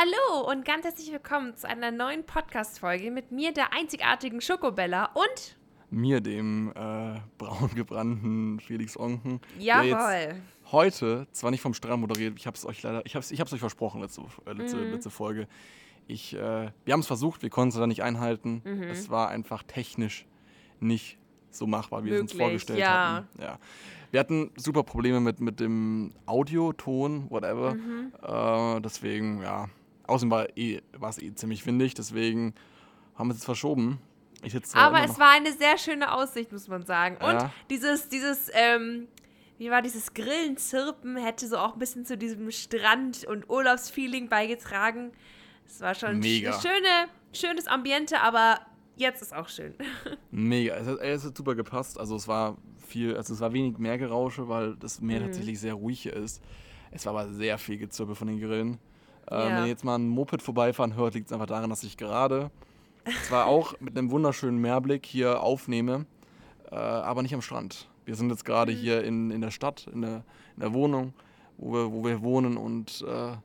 Hallo und ganz herzlich willkommen zu einer neuen Podcast-Folge mit mir, der einzigartigen Schokobella und mir, dem äh, braun gebrannten Felix Onken. Jawohl. heute zwar nicht vom Strand moderiert, ich habe es euch leider, ich habe ich euch versprochen letzte, äh, letzte, mhm. letzte Folge. Ich, äh, wir haben es versucht, wir konnten es da nicht einhalten. Mhm. Es war einfach technisch nicht so machbar, wie wir es uns vorgestellt ja. hatten. Ja. Wir hatten super Probleme mit, mit dem Audio, Ton, whatever. Mhm. Äh, deswegen, ja. Außerdem war eh, es eh ziemlich windig, deswegen haben wir es jetzt verschoben. Aber es war eine sehr schöne Aussicht, muss man sagen. Und ja. dieses, dieses, ähm, wie war dieses Grillenzirpen, hätte so auch ein bisschen zu diesem Strand- und Urlaubsfeeling beigetragen. Es war schon Mega. ein schöne, schönes Ambiente, aber jetzt ist auch schön. Mega, es hat, es hat super gepasst. Also es war viel, also es war wenig Meergerausche, weil das Meer mhm. tatsächlich sehr ruhig ist. Es war aber sehr viel Gezirpe von den Grillen. Ähm, ja. Wenn ihr jetzt mal ein Moped vorbeifahren hört, liegt es einfach daran, dass ich gerade zwar auch mit einem wunderschönen Meerblick hier aufnehme, äh, aber nicht am Strand. Wir sind jetzt gerade mhm. hier in, in der Stadt, in der, in der Wohnung, wo wir, wo wir wohnen und äh,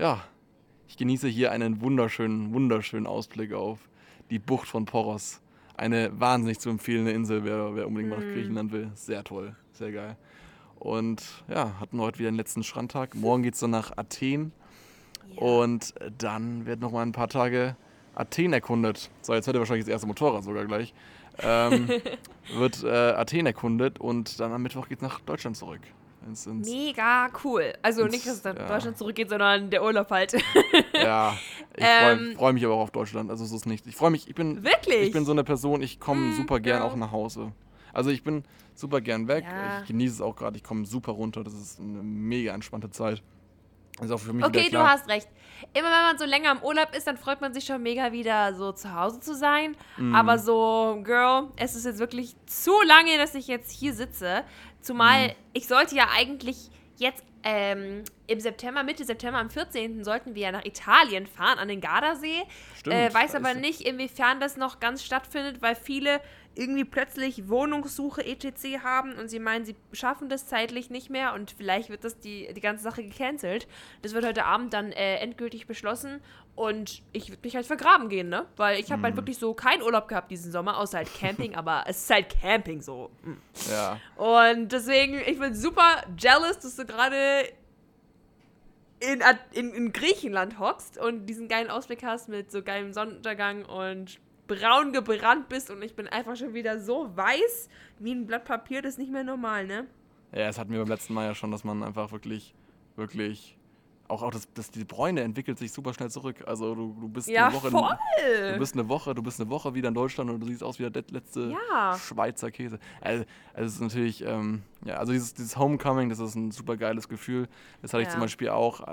ja, ich genieße hier einen wunderschönen, wunderschönen Ausblick auf die Bucht von Poros. Eine wahnsinnig zu empfehlende Insel, wer, wer unbedingt mal nach mhm. Griechenland will. Sehr toll, sehr geil. Und ja, hatten heute wieder den letzten Strandtag. Morgen geht es dann nach Athen. Ja. Und dann wird noch mal ein paar Tage Athen erkundet. So, jetzt hört ihr wahrscheinlich das erste Motorrad sogar gleich. Ähm, wird äh, Athen erkundet und dann am Mittwoch geht es nach Deutschland zurück. Ins, ins Mega cool. Also ins, nicht, dass es nach ja. Deutschland zurückgeht, sondern der Urlaub halt. ja, ich freue ähm, freu mich aber auch auf Deutschland. Also so ist es nicht. Ich freue mich, ich bin, Wirklich? ich bin so eine Person, ich komme mm, super gern ja. auch nach Hause. Also ich bin super gern weg. Ja. Ich genieße es auch gerade. Ich komme super runter. Das ist eine mega entspannte Zeit. Ist auch für mich okay, du hast recht. Immer wenn man so länger im Urlaub ist, dann freut man sich schon mega wieder so zu Hause zu sein. Mm. Aber so, Girl, es ist jetzt wirklich zu lange, dass ich jetzt hier sitze. Zumal mm. ich sollte ja eigentlich jetzt ähm, im September, Mitte September, am 14. sollten wir ja nach Italien fahren, an den Gardasee. Stimmt, äh, weiß aber nicht, inwiefern das noch ganz stattfindet, weil viele irgendwie plötzlich Wohnungssuche etc. haben und sie meinen, sie schaffen das zeitlich nicht mehr und vielleicht wird das die, die ganze Sache gecancelt. Das wird heute Abend dann äh, endgültig beschlossen und ich würde mich halt vergraben gehen, ne? Weil ich habe halt mhm. halt wirklich so keinen Urlaub gehabt diesen Sommer, außer halt Camping, aber es ist halt Camping so. Mhm. Ja. Und deswegen, ich bin super jealous, dass du gerade in, in, in Griechenland hockst und diesen geilen Ausblick hast mit so geilem Sonnenuntergang und braun gebrannt bist und ich bin einfach schon wieder so weiß wie ein Blatt Papier, das ist nicht mehr normal, ne? Ja, es hatten wir beim letzten Mal ja schon, dass man einfach wirklich, wirklich auch, auch das, das, die Bräune entwickelt sich super schnell zurück. Also du, du bist ja, eine Woche. Voll. Du bist eine Woche, du bist eine Woche wieder in Deutschland und du siehst aus wie der letzte ja. Schweizer Käse. Also, also es ist natürlich, ähm, ja, also dieses, dieses Homecoming, das ist ein super geiles Gefühl. Das hatte ja. ich zum Beispiel auch.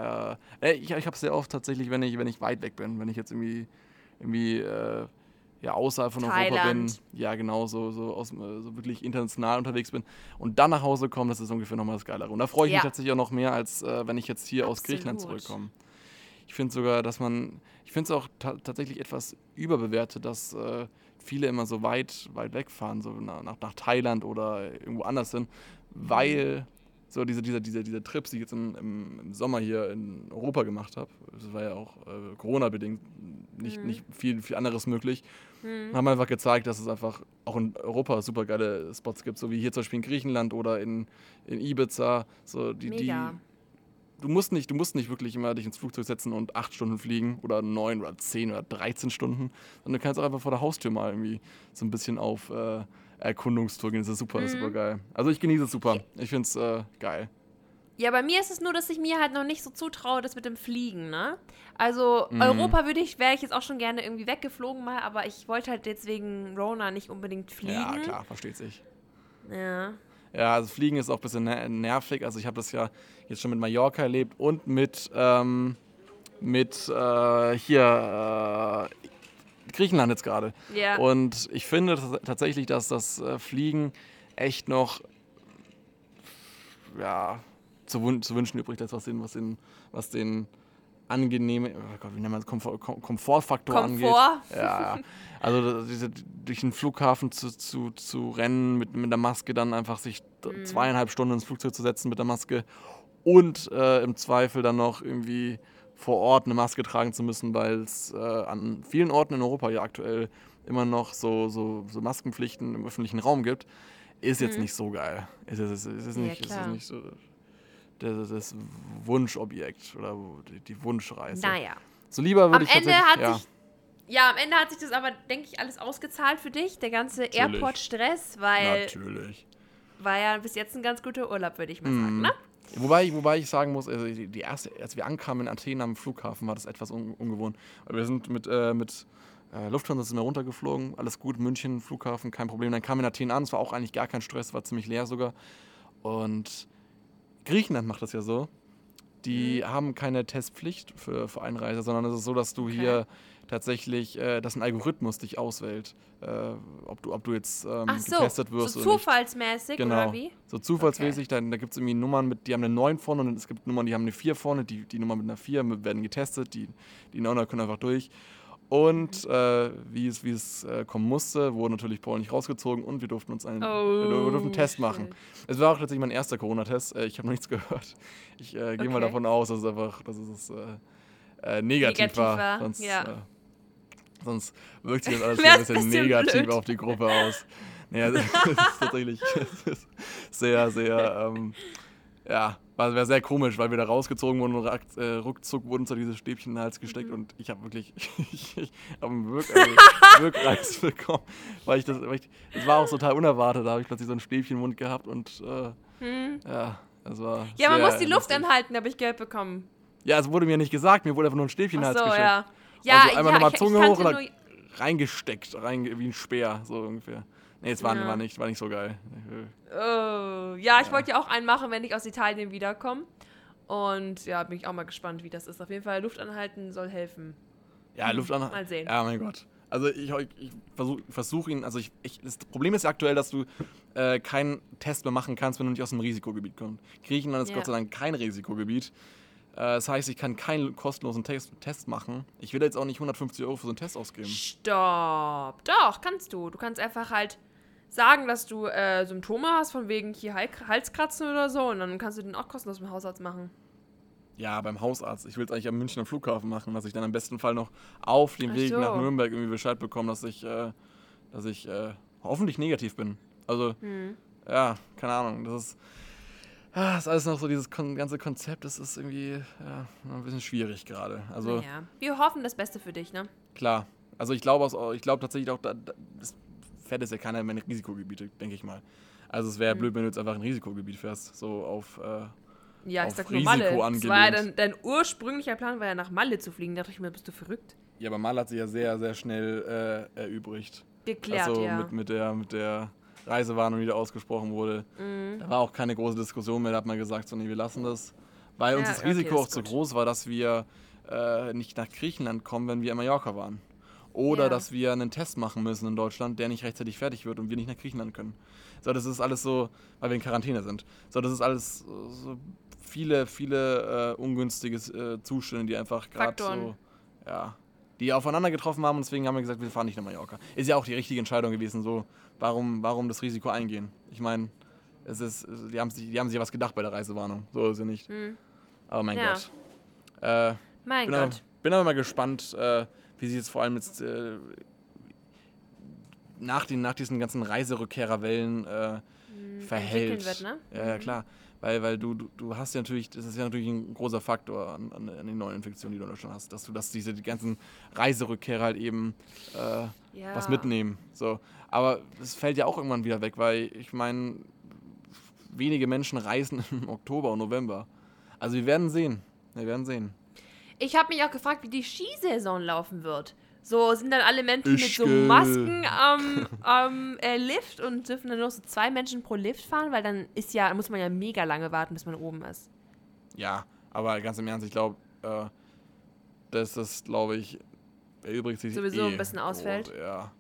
Äh, ich ich habe es sehr oft tatsächlich, wenn ich, wenn ich weit weg bin, wenn ich jetzt irgendwie, irgendwie äh, ja, außerhalb von Thailand. Europa bin, ja genau, so, so, aus, so wirklich international unterwegs bin und dann nach Hause komme, das ist ungefähr nochmal das Geilere. Und da freue ich ja. mich tatsächlich auch noch mehr, als äh, wenn ich jetzt hier Absolut. aus Griechenland zurückkomme. Ich finde sogar, dass man, ich finde es auch ta tatsächlich etwas überbewertet, dass äh, viele immer so weit, weit wegfahren, so nach, nach Thailand oder irgendwo anders hin, weil so diese, diese, diese, diese Trips, die ich jetzt im, im, Sommer hier in Europa gemacht habe, das war ja auch äh, Corona-bedingt nicht, mhm. nicht viel, viel anderes möglich, mhm. haben einfach gezeigt, dass es einfach auch in Europa super geile Spots gibt, so wie hier zum Beispiel in Griechenland oder in, in Ibiza. So die, Mega. die du musst nicht, du musst nicht wirklich immer dich ins Flugzeug setzen und acht Stunden fliegen oder neun oder zehn oder 13 Stunden, sondern du kannst auch einfach vor der Haustür mal irgendwie so ein bisschen auf äh, Erkundungstour gehen. Das ist super, mhm. super geil. Also ich genieße es super. Ich finde es äh, geil. Ja, bei mir ist es nur, dass ich mir halt noch nicht so zutraue, das mit dem Fliegen, ne? Also mhm. Europa würde ich, wäre ich jetzt auch schon gerne irgendwie weggeflogen mal, aber ich wollte halt jetzt wegen Rona nicht unbedingt fliegen. Ja, klar, versteht sich. Ja. Ja, also Fliegen ist auch ein bisschen nervig. Also ich habe das ja jetzt schon mit Mallorca erlebt und mit, ähm, mit äh, hier äh, Griechenland jetzt gerade. Ja. Und ich finde tatsächlich, dass das äh, Fliegen echt noch ja, zu, wün zu wünschen übrig lässt, was den, was den, was den angenehmen, oh Gott, wie nennt man das, Komfort, Komfortfaktor Komfort. angeht. Ja, also diese, durch den Flughafen zu, zu, zu rennen, mit, mit der Maske dann einfach sich mhm. zweieinhalb Stunden ins Flugzeug zu setzen mit der Maske und äh, im Zweifel dann noch irgendwie vor Ort eine Maske tragen zu müssen, weil es äh, an vielen Orten in Europa ja aktuell immer noch so, so, so Maskenpflichten im öffentlichen Raum gibt, ist jetzt mhm. nicht so geil. Ist, ist, ist, ist, nicht, ja, ist nicht so das, das Wunschobjekt oder die, die Wunschreise. Naja. So lieber würde ich Ende hat ja. sich ja, am Ende hat sich das aber, denke ich, alles ausgezahlt für dich, der ganze Airport-Stress, weil. Natürlich. War ja bis jetzt ein ganz guter Urlaub, würde ich mal sagen, mhm. ne? Wobei, wobei ich sagen muss, also die, erste, als wir ankamen in Athen am Flughafen, war das etwas un, ungewohnt. Wir sind mit, äh, mit äh, Lufthansa sind wir runtergeflogen, alles gut, München, Flughafen, kein Problem. Dann kam in Athen an, es war auch eigentlich gar kein Stress, war ziemlich leer sogar. Und Griechenland macht das ja so. Die mhm. haben keine Testpflicht für, für Einreise, sondern es ist so, dass du okay. hier tatsächlich, äh, dass ein Algorithmus dich auswählt, äh, ob, du, ob du jetzt ähm, Ach so, getestet wirst. So zufallsmäßig genau. oder wie? So zufallsmäßig, okay. da, da gibt es irgendwie Nummern, mit, die haben eine 9 vorne und es gibt Nummern, die haben eine 4 vorne, die, die Nummern mit einer 4 werden getestet, die, die 9er können einfach durch. Und äh, wie es, wie es äh, kommen musste, wurde natürlich Paul nicht rausgezogen und wir durften uns einen, oh, wir durften einen Test machen. Es war auch tatsächlich mein erster Corona-Test. Äh, ich habe noch nichts gehört. Ich äh, gehe okay. mal davon aus, dass es einfach, dass es äh, äh, negativ, negativ, war. war. Sonst, ja. Sonst wirkt sich das alles ein bisschen, bisschen negativ blöd. auf die Gruppe aus. Naja, das ist tatsächlich sehr, sehr, ähm, ja, war, war sehr komisch, weil wir da rausgezogen wurden und äh, ruckzuck wurden zu dieses Stäbchen in den Hals gesteckt mhm. und ich habe wirklich, ich, ich habe einen Wirk, also Wirkreiz bekommen, weil ich das, weil ich, das war auch total unerwartet, da habe ich plötzlich so ein Stäbchen im Mund gehabt und äh, mhm. ja, das war Ja, man muss die Luft anhalten, habe ich Geld bekommen. Ja, es wurde mir nicht gesagt, mir wurde einfach nur ein Stäbchen in den Hals so, gesteckt. Ja, ja also einmal ja, nochmal Zunge hoch und reingesteckt, rein, wie ein Speer, so ungefähr. Nee, es war, ja. war, nicht, war nicht so geil. Oh, ja, ich ja. wollte ja auch einen machen, wenn ich aus Italien wiederkomme. Und ja, bin ich auch mal gespannt, wie das ist. Auf jeden Fall, Luft anhalten soll helfen. Ja, Luft anhalten. Mal sehen. Ja, mein Gott. Also ich, ich versuche versuch ihn, also ich, ich, das Problem ist ja aktuell, dass du äh, keinen Test mehr machen kannst, wenn du nicht aus dem Risikogebiet kommst. Griechenland ist ja. Gott sei Dank kein Risikogebiet. Äh, das heißt, ich kann keinen kostenlosen Test, Test machen. Ich will jetzt auch nicht 150 Euro für so einen Test ausgeben. Stopp. Doch, kannst du. Du kannst einfach halt sagen, dass du äh, Symptome hast, von wegen hier Halskratzen oder so, und dann kannst du den auch kostenlos beim Hausarzt machen. Ja, beim Hausarzt. Ich will es eigentlich am Münchner Flughafen machen, dass ich dann im besten Fall noch auf dem Ach Weg so. nach Nürnberg irgendwie Bescheid bekomme, dass ich, äh, dass ich äh, hoffentlich negativ bin. Also, hm. ja, keine Ahnung. Das ist, ja, ist alles noch so dieses ganze Konzept. Das ist irgendwie ja, ein bisschen schwierig gerade. Also, naja. Wir hoffen das Beste für dich, ne? Klar. Also ich glaube glaub tatsächlich auch, das fährt es ja keiner in Risikogebiete, denke ich mal. Also es wäre mhm. blöd, wenn du jetzt einfach ein Risikogebiet fährst, so auf äh, ja, ich sag nur Malle. Das war ja dein, dein, ursprünglicher Plan war ja nach Malle zu fliegen. Da dachte ich mir, bist du verrückt? Ja, aber Malle hat sich ja sehr, sehr schnell äh, erübrigt. Geklärt, also ja. Mit, mit, der, mit der Reisewarnung, die da ausgesprochen wurde. Mhm. Da war auch keine große Diskussion mehr. Da hat man gesagt, so nee, wir lassen das. Weil ja, uns das Risiko okay, auch zu groß war, dass wir äh, nicht nach Griechenland kommen, wenn wir in Mallorca waren. Oder ja. dass wir einen Test machen müssen in Deutschland, der nicht rechtzeitig fertig wird und wir nicht nach Griechenland können. So, das ist alles so, weil wir in Quarantäne sind. So, das ist alles so viele, viele äh, ungünstige äh, Zustände, die einfach gerade so, ja, die aufeinander getroffen haben und deswegen haben wir gesagt, wir fahren nicht nach Mallorca. Ist ja auch die richtige Entscheidung gewesen, so, warum, warum das Risiko eingehen? Ich meine, es ist, die haben, sich, die haben sich was gedacht bei der Reisewarnung, so ist sie nicht. Hm. Aber mein ja. Gott. Äh, mein bin Gott. Aber, bin aber mal gespannt, äh, wie sich jetzt vor allem jetzt äh, nach, den, nach diesen ganzen Reiserückkehrerwellen äh, mhm, verhält. Wird, ne? Ja, ja, mhm. klar. Weil, weil du, du, du hast ja natürlich, das ist ja natürlich ein großer Faktor an, an, an den neuen Infektionen, die du in Deutschland hast, dass du, dass diese die ganzen Reiserückkehrer halt eben äh, ja. was mitnehmen. So. Aber es fällt ja auch irgendwann wieder weg, weil ich meine, wenige Menschen reisen im Oktober und November. Also wir werden sehen. Wir werden sehen. Ich habe mich auch gefragt, wie die Skisaison laufen wird. So sind dann alle Menschen ich mit so Masken am ähm, äh, Lift und dürfen dann nur so zwei Menschen pro Lift fahren, weil dann ist ja, muss man ja mega lange warten, bis man oben ist. Ja, aber ganz im Ernst, ich glaube, äh, dass das, glaube ich, erübrigt sich sowieso eh ein bisschen ausfällt. Oh, ja.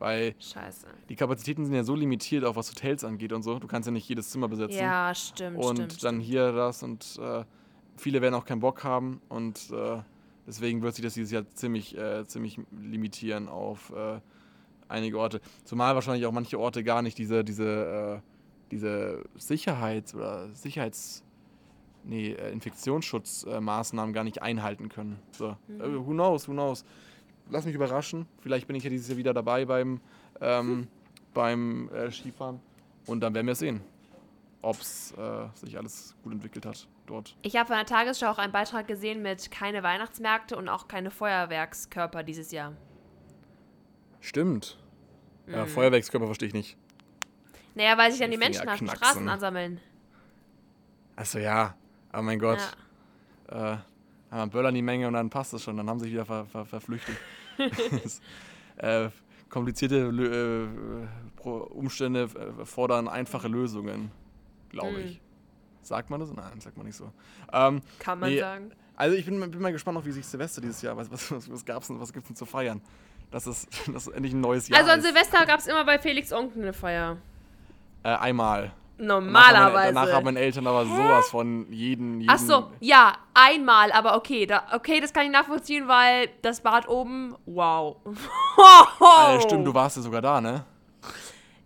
Weil Scheiße. die Kapazitäten sind ja so limitiert, auch was Hotels angeht und so. Du kannst ja nicht jedes Zimmer besetzen. Ja, stimmt. Und stimmt, dann hier das und äh, viele werden auch keinen Bock haben und äh, deswegen wird sich das dieses Jahr ziemlich, äh, ziemlich limitieren auf äh, einige Orte. Zumal wahrscheinlich auch manche Orte gar nicht diese, diese, äh, diese Sicherheits- oder Sicherheits- nee, äh, Infektionsschutzmaßnahmen gar nicht einhalten können. So, mhm. äh, who knows, who knows. Lass mich überraschen. Vielleicht bin ich ja dieses Jahr wieder dabei beim, ähm, beim äh, Skifahren. Und dann werden wir sehen, ob es äh, sich alles gut entwickelt hat dort. Ich habe von der Tagesschau auch einen Beitrag gesehen mit keine Weihnachtsmärkte und auch keine Feuerwerkskörper dieses Jahr. Stimmt. Mhm. Ja, Feuerwerkskörper verstehe ich nicht. Naja, weil sich dann die Menschen auf den Straßen ansammeln. Achso, ja. Aber mein Gott. Ja. Äh, dann böllern die Menge und dann passt es schon. Dann haben sie sich wieder ver ver verflüchtet. äh, komplizierte äh, Umstände äh, fordern einfache Lösungen, glaube ich. Hm. Sagt man das? Nein, sagt man nicht so. Ähm, Kann man nee, sagen. Also ich bin, bin, mal gespannt, auch wie sich Silvester dieses Jahr, was, was, was, gab's denn, was gibt's denn zu feiern? Das ist, das ist endlich ein neues Jahr. Also an Silvester gab es immer bei Felix Onkel eine Feier. Äh, einmal. Normalerweise. Danach haben meine Eltern aber Hä? sowas von jeden, jeden. Ach so, ja, einmal, aber okay, da, okay, das kann ich nachvollziehen, weil das Bad oben, wow. Alter, stimmt, du warst ja sogar da, ne?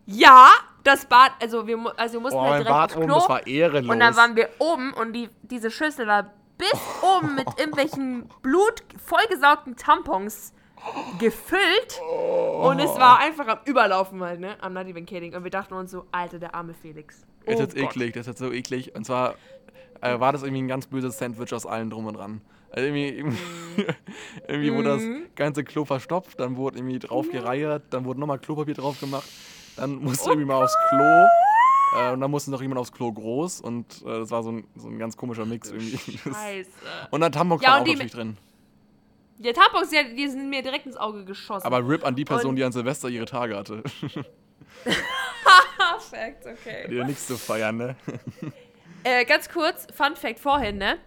Ja, das Bad, also wir, also wir mussten oh, halt direkt Bad aufs Klo. Oben, das war ehrenlos. Und dann waren wir oben und die, diese Schüssel war bis oben mit irgendwelchen Blut vollgesaugten Tampons gefüllt oh. und es war einfach am Überlaufen halt, ne? Am Not even kidding. Und wir dachten uns so, Alter, der arme Felix. Oh das ist eklig, das ist so eklig. Und zwar äh, war das irgendwie ein ganz böses Sandwich aus allen drum und dran. Also irgendwie, irgendwie, mm. irgendwie wurde das mhm. ganze Klo verstopft, dann wurde irgendwie drauf gereiert, dann wurde nochmal Klopapier drauf gemacht, dann musste oh irgendwie mal aufs Klo. Äh, und dann musste noch jemand aufs Klo groß und äh, das war so ein, so ein ganz komischer Mix irgendwie. Scheiße. und dann Tampons ja, war auch natürlich drin. Der Tampons, die, die sind mir direkt ins Auge geschossen. Aber RIP an die Person, und die an Silvester ihre Tage hatte. Fact, okay. Ja nichts zu feiern, ne? äh, ganz kurz, Fun Fact vorhin, ne?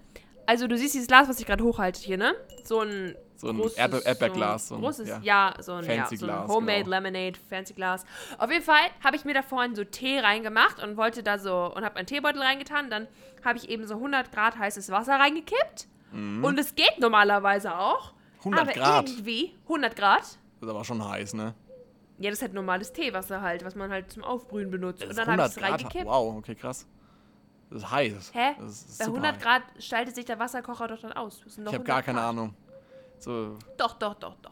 Also du siehst dieses Glas, was ich gerade hochhalte hier, ne? So ein so ein großes, Erdbeerglas. So ein großes, ja, ja so ein, ja, so ein Homemade genau. Lemonade, fancy Glas. Auf jeden Fall habe ich mir da vorhin so Tee reingemacht und wollte da so, und habe einen Teebeutel reingetan. Dann habe ich eben so 100 Grad heißes Wasser reingekippt. Mhm. Und es geht normalerweise auch. 100 aber Grad. irgendwie 100 Grad. Das ist aber schon heiß, ne? Ja, das ist halt normales Teewasser halt, was man halt zum Aufbrühen benutzt. Und dann habe ich es reingekippt. Wow, okay, krass. Das ist heiß. Hä? Ist Bei 100 heiß. Grad schaltet sich der Wasserkocher doch dann aus. ich habe gar keine. Ahnung. So. Doch, doch, doch, doch.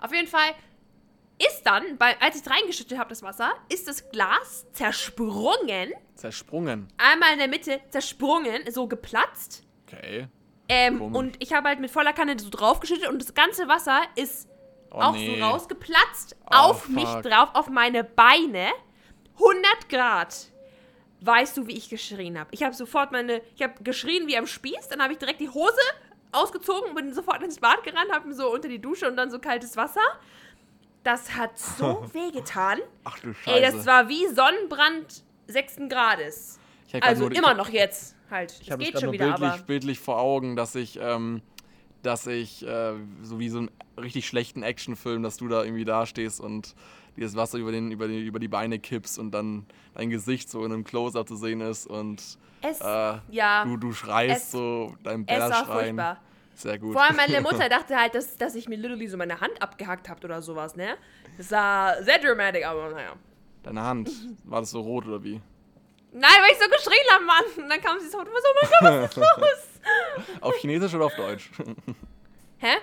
Auf jeden Fall ist dann, bei, als ich es reingeschüttet habe, das Wasser, ist das Glas zersprungen. Zersprungen? Einmal in der Mitte zersprungen, so geplatzt. Okay. Ähm, und ich habe halt mit voller Kanne so draufgeschüttet und das ganze Wasser ist oh, auch nee. so rausgeplatzt oh, auf fuck. mich drauf, auf meine Beine. 100 Grad. Weißt du, wie ich geschrien habe? Ich habe sofort meine, ich habe geschrien wie am Spieß, dann habe ich direkt die Hose ausgezogen, bin sofort ins Bad gerannt, habe so unter die Dusche und dann so kaltes Wasser. Das hat so wehgetan. Ach du Scheiße. Ey, das war wie Sonnenbrand 6. Grades. Also immer noch jetzt halt. Ich habe gerade bildlich, aber bildlich vor Augen, dass ich, ähm, dass ich äh, so wie so einen richtig schlechten Actionfilm, dass du da irgendwie dastehst und dir das Wasser über, den, über, die, über die Beine kippst und dann dein Gesicht so in einem Close-Up zu sehen ist und es, äh, ja, du, du schreist es, so, dein Bär schreien. Sehr gut. Vor allem meine Mutter dachte halt, dass, dass ich mir literally so meine Hand abgehackt habe oder sowas, ne? Das sah sehr dramatisch, aber naja. Deine Hand, war das so rot oder wie? Nein, weil ich so geschrien habe, Mann. Und dann kam sie so, oh mein Gott, was ist los? auf Chinesisch oder auf Deutsch? Hä?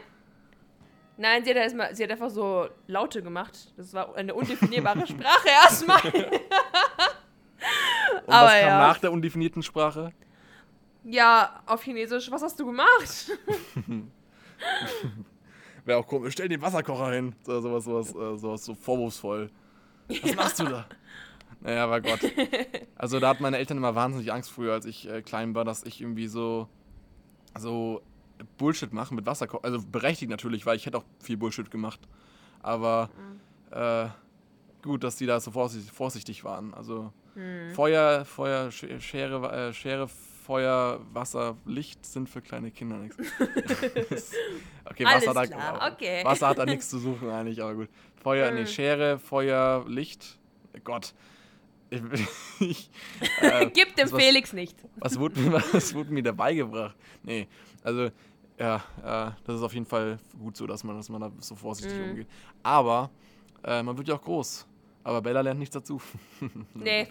Nein, sie hat, erstmal, sie hat einfach so Laute gemacht. Das war eine undefinierbare Sprache erstmal. Und Aber was kam ja. nach der undefinierten Sprache? Ja, auf Chinesisch. Was hast du gemacht? Wäre auch komisch. Stell den Wasserkocher hin. So, sowas, sowas, äh, sowas so vorwurfsvoll. Was ja. machst du da? Naja, aber Gott. Also da hatten meine Eltern immer wahnsinnig Angst früher, als ich äh, klein war, dass ich irgendwie so, so Bullshit mache mit Wasserkocher. Also berechtigt natürlich, weil ich hätte auch viel Bullshit gemacht. Aber mhm. äh, gut, dass die da so vorsichtig, vorsichtig waren. Also mhm. Feuer, Feuer, Schere, äh, Schere, Feuer, Wasser, Licht sind für kleine Kinder nichts. okay, Wasser, da, okay. Wasser hat da nichts zu suchen eigentlich, aber gut. Feuer, mhm. nee, Schere, Feuer, Licht. Gott. Ich, äh, Gib dem was, Felix nicht. Was wurde, mir, was wurde mir dabei gebracht? Nee, also ja, äh, das ist auf jeden Fall gut so, dass man, dass man da so vorsichtig mm. umgeht. Aber äh, man wird ja auch groß. Aber Bella lernt nichts dazu. Nee.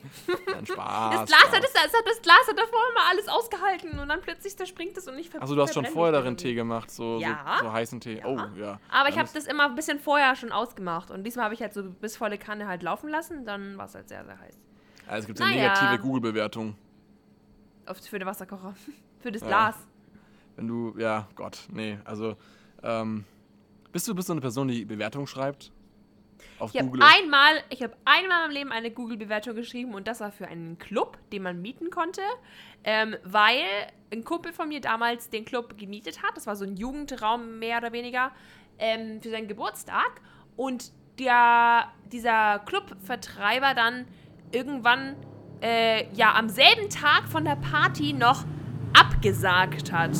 Ein Spaß. Das Glas, Spaß. Hat das, das Glas hat davor immer alles ausgehalten und dann plötzlich da springt es und ich Also du hast schon vorher darin Tee gemacht, so, ja. so, so heißen Tee. Ja. Oh, ja. Aber ich habe das immer ein bisschen vorher schon ausgemacht und diesmal habe ich halt so bis volle Kanne halt laufen lassen, dann war es halt sehr, sehr heiß. Also es gibt naja. eine negative Google-Bewertung. Für den Wasserkocher. Für das Glas. Wenn du, ja, Gott, nee, also, ähm, bist du, bist du eine Person, die Bewertungen schreibt? Auf ich habe einmal, ich habe einmal im Leben eine Google-Bewertung geschrieben und das war für einen Club, den man mieten konnte, ähm, weil ein Kumpel von mir damals den Club gemietet hat. Das war so ein Jugendraum mehr oder weniger ähm, für seinen Geburtstag und der, dieser Clubvertreiber dann irgendwann äh, ja am selben Tag von der Party noch abgesagt hat.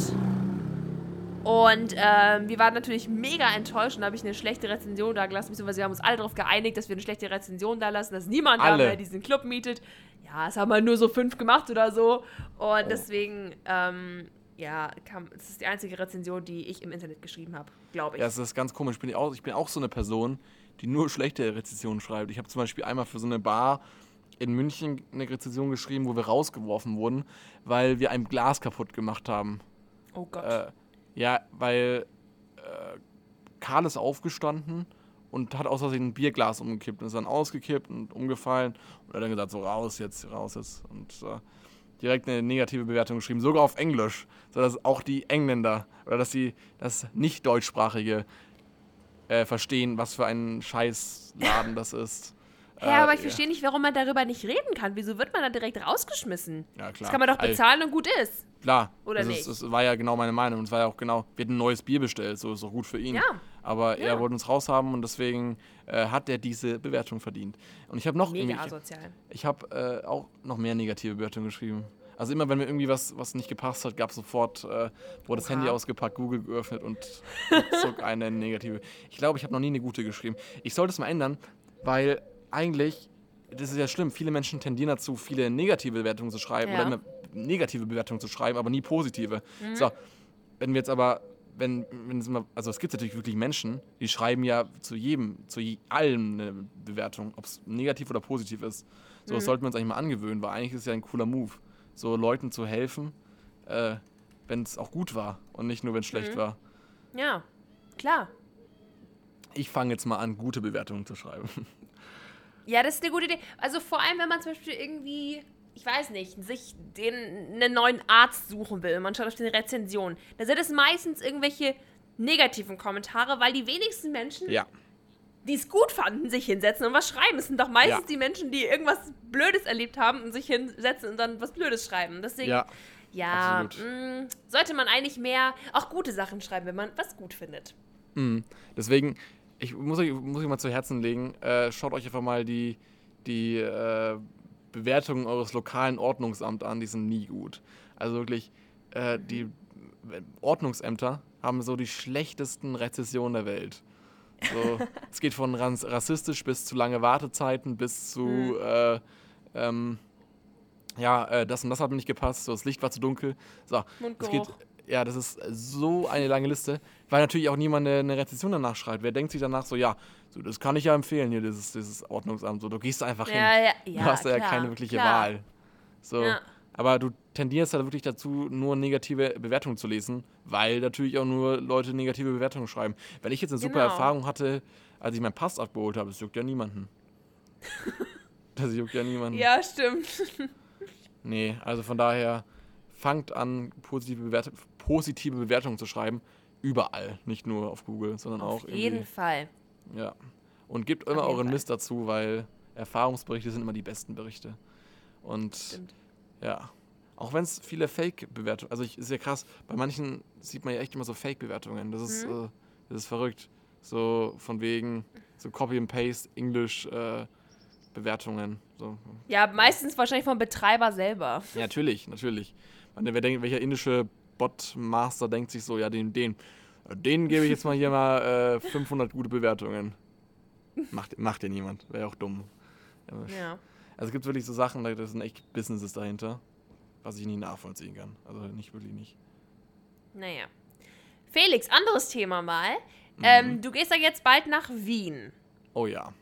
Und ähm, wir waren natürlich mega enttäuscht und da habe ich eine schlechte Rezension da gelassen, beziehungsweise wir haben uns alle darauf geeinigt, dass wir eine schlechte Rezension da lassen, dass niemand alle. da mehr diesen Club mietet. Ja, es haben halt nur so fünf gemacht oder so. Und oh. deswegen, ähm, ja, kam, das ist die einzige Rezension, die ich im Internet geschrieben habe, glaube ich. Ja, das ist ganz komisch. Ich bin auch, ich bin auch so eine Person, die nur schlechte Rezensionen schreibt. Ich habe zum Beispiel einmal für so eine Bar in München eine Rezension geschrieben, wo wir rausgeworfen wurden, weil wir ein Glas kaputt gemacht haben. Oh Gott. Äh, ja, weil äh, Karl ist aufgestanden und hat aus Versehen ein Bierglas umgekippt und ist dann ausgekippt und umgefallen und hat dann gesagt, so raus jetzt, raus jetzt. Und äh, direkt eine negative Bewertung geschrieben, sogar auf Englisch, sodass auch die Engländer oder dass sie das nicht deutschsprachige äh, verstehen, was für ein Scheißladen das ist. Ja, aber ich verstehe nicht, warum man darüber nicht reden kann. Wieso wird man da direkt rausgeschmissen? Ja, klar. Das kann man doch bezahlen also, und gut ist. Klar. Oder das nicht? Ist, das war ja genau meine Meinung. Und es war ja auch genau, wir hätten ein neues Bier bestellt, so ist doch gut für ihn. Ja. Aber ja. er wollte uns raushaben und deswegen äh, hat er diese Bewertung verdient. Und ich habe noch Mega asozial. Ich, ich habe äh, auch noch mehr negative Bewertungen geschrieben. Also immer, wenn mir irgendwie was, was nicht gepasst hat, gab es sofort, äh, wurde das Handy ausgepackt, Google geöffnet und zog eine negative. Ich glaube, ich habe noch nie eine gute geschrieben. Ich sollte es mal ändern, weil eigentlich, das ist ja schlimm, viele Menschen tendieren dazu, viele negative Bewertungen zu schreiben ja. oder immer negative Bewertungen zu schreiben, aber nie positive. Mhm. So, wenn wir jetzt aber, wenn, wenn es immer, also es gibt natürlich wirklich Menschen, die schreiben ja zu jedem, zu allem eine Bewertung, ob es negativ oder positiv ist. So, mhm. das sollten wir uns eigentlich mal angewöhnen, weil eigentlich ist es ja ein cooler Move, so Leuten zu helfen, äh, wenn es auch gut war und nicht nur, wenn es schlecht mhm. war. Ja, klar. Ich fange jetzt mal an, gute Bewertungen zu schreiben. Ja, das ist eine gute Idee. Also vor allem, wenn man zum Beispiel irgendwie, ich weiß nicht, sich den, einen neuen Arzt suchen will. Man schaut auf die Rezension. Da sind es meistens irgendwelche negativen Kommentare, weil die wenigsten Menschen, ja. die es gut fanden, sich hinsetzen und was schreiben. Es sind doch meistens ja. die Menschen, die irgendwas Blödes erlebt haben und sich hinsetzen und dann was Blödes schreiben. Deswegen, ja, ja mh, mm, sollte man eigentlich mehr auch gute Sachen schreiben, wenn man was gut findet. Mhm. Deswegen, ich muss euch, muss euch mal zu Herzen legen, äh, schaut euch einfach mal die, die äh, Bewertungen eures lokalen Ordnungsamts an, die sind nie gut. Also wirklich, äh, die Ordnungsämter haben so die schlechtesten Rezessionen der Welt. So, es geht von rassistisch bis zu lange Wartezeiten bis zu mhm. äh, ähm, ja, äh, das und das hat mir nicht gepasst, so das Licht war zu dunkel. So, es geht ja, das ist so eine lange Liste, weil natürlich auch niemand eine, eine Rezession danach schreibt. Wer denkt sich danach so, ja, so, das kann ich ja empfehlen hier, dieses, dieses Ordnungsamt. So, du gehst einfach ja, hin. Ja, ja, du hast ja keine wirkliche klar. Wahl. So. Ja. Aber du tendierst halt wirklich dazu, nur negative Bewertungen zu lesen, weil natürlich auch nur Leute negative Bewertungen schreiben. Wenn ich jetzt eine super genau. Erfahrung hatte, als ich meinen Pass abgeholt habe, das juckt ja niemanden. das juckt ja niemanden. Ja, stimmt. nee, also von daher, fangt an, positive, Bewert positive Bewertungen zu schreiben. Überall, nicht nur auf Google, sondern auf auch. Auf jeden Fall. Ja. Und gebt immer euren Fall. Mist dazu, weil Erfahrungsberichte sind immer die besten Berichte. Und Stimmt. ja. Auch wenn es viele Fake-Bewertungen, also ich, ist ja krass, bei manchen sieht man ja echt immer so Fake-Bewertungen. Das ist, mhm. äh, das ist verrückt. So von wegen, so Copy and Paste, Englisch, äh, Bewertungen. So. Ja, meistens wahrscheinlich vom Betreiber selber. Ja, natürlich, natürlich. Meine, wer denkt, welcher indische Botmaster denkt sich so, ja, den, den, den gebe ich jetzt mal hier mal äh, 500 gute Bewertungen. Macht, macht ja niemand, wäre ja auch dumm. Ja. Also es gibt wirklich so Sachen, da sind echt Businesses dahinter, was ich nie nachvollziehen kann. Also nicht wirklich nicht. Naja. Felix, anderes Thema mal. Mhm. Ähm, du gehst ja jetzt bald nach Wien. Oh ja.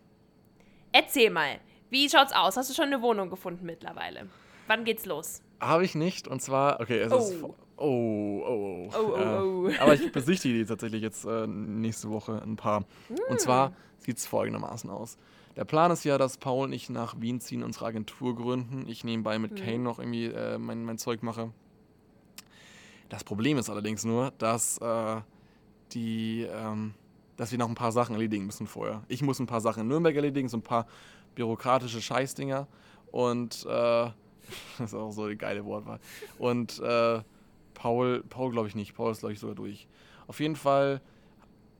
erzähl mal, wie schaut's aus? Hast du schon eine Wohnung gefunden mittlerweile? Wann geht's los? Habe ich nicht. Und zwar, okay, es oh. ist. Oh, oh, oh. oh, oh, oh. Äh, aber ich besichtige die tatsächlich jetzt äh, nächste Woche ein paar. Mm. Und zwar sieht es folgendermaßen aus. Der Plan ist ja, dass Paul und ich nach Wien ziehen, unsere Agentur gründen. Ich nebenbei mit mhm. Kane noch irgendwie äh, mein, mein Zeug mache. Das Problem ist allerdings nur, dass äh, die, ähm, dass wir noch ein paar Sachen erledigen müssen vorher. Ich muss ein paar Sachen in Nürnberg erledigen, so ein paar bürokratische Scheißdinger. Und äh, das ist auch so eine geile Wortwahl. Und äh, Paul, Paul glaube ich nicht. Paul ist, glaube ich, sogar durch. Auf jeden Fall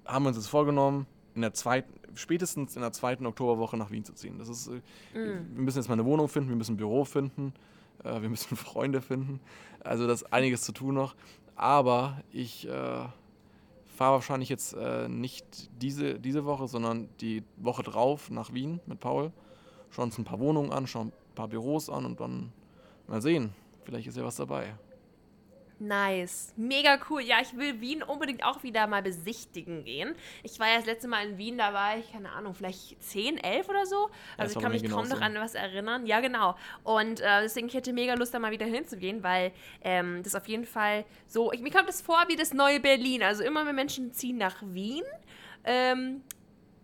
haben wir uns das vorgenommen, in der zweiten, spätestens in der zweiten Oktoberwoche nach Wien zu ziehen. Das ist, mm. wir müssen jetzt mal eine Wohnung finden, wir müssen ein Büro finden, äh, wir müssen Freunde finden. Also das ist einiges zu tun noch. Aber ich äh, fahre wahrscheinlich jetzt äh, nicht diese, diese Woche, sondern die Woche drauf nach Wien mit Paul. Schauen uns ein paar Wohnungen an, schauen ein paar Büros an und dann mal sehen. Vielleicht ist ja was dabei. Nice. Mega cool. Ja, ich will Wien unbedingt auch wieder mal besichtigen gehen. Ich war ja das letzte Mal in Wien, da war ich, keine Ahnung, vielleicht 10, 11 oder so. Also ich kann mich kaum noch an was erinnern. Ja, genau. Und äh, deswegen, ich hätte mega Lust, da mal wieder hinzugehen, weil ähm, das auf jeden Fall so, ich, mir kommt das vor wie das neue Berlin. Also immer mehr Menschen ziehen nach Wien. Ähm,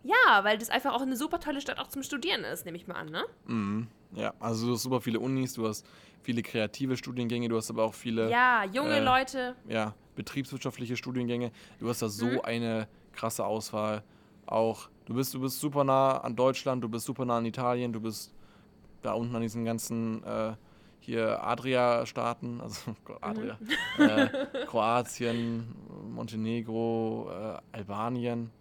ja, weil das einfach auch eine super tolle Stadt auch zum Studieren ist, nehme ich mal an, ne? Mhm. Ja, also du hast super viele Unis, du hast viele kreative Studiengänge, du hast aber auch viele. Ja, junge äh, Leute. Ja, betriebswirtschaftliche Studiengänge. Du hast da so mhm. eine krasse Auswahl. Auch du bist, du bist super nah an Deutschland, du bist super nah an Italien, du bist da unten an diesen ganzen äh, hier Adria-Staaten, also Adria, mhm. äh, Kroatien, Montenegro, äh, Albanien,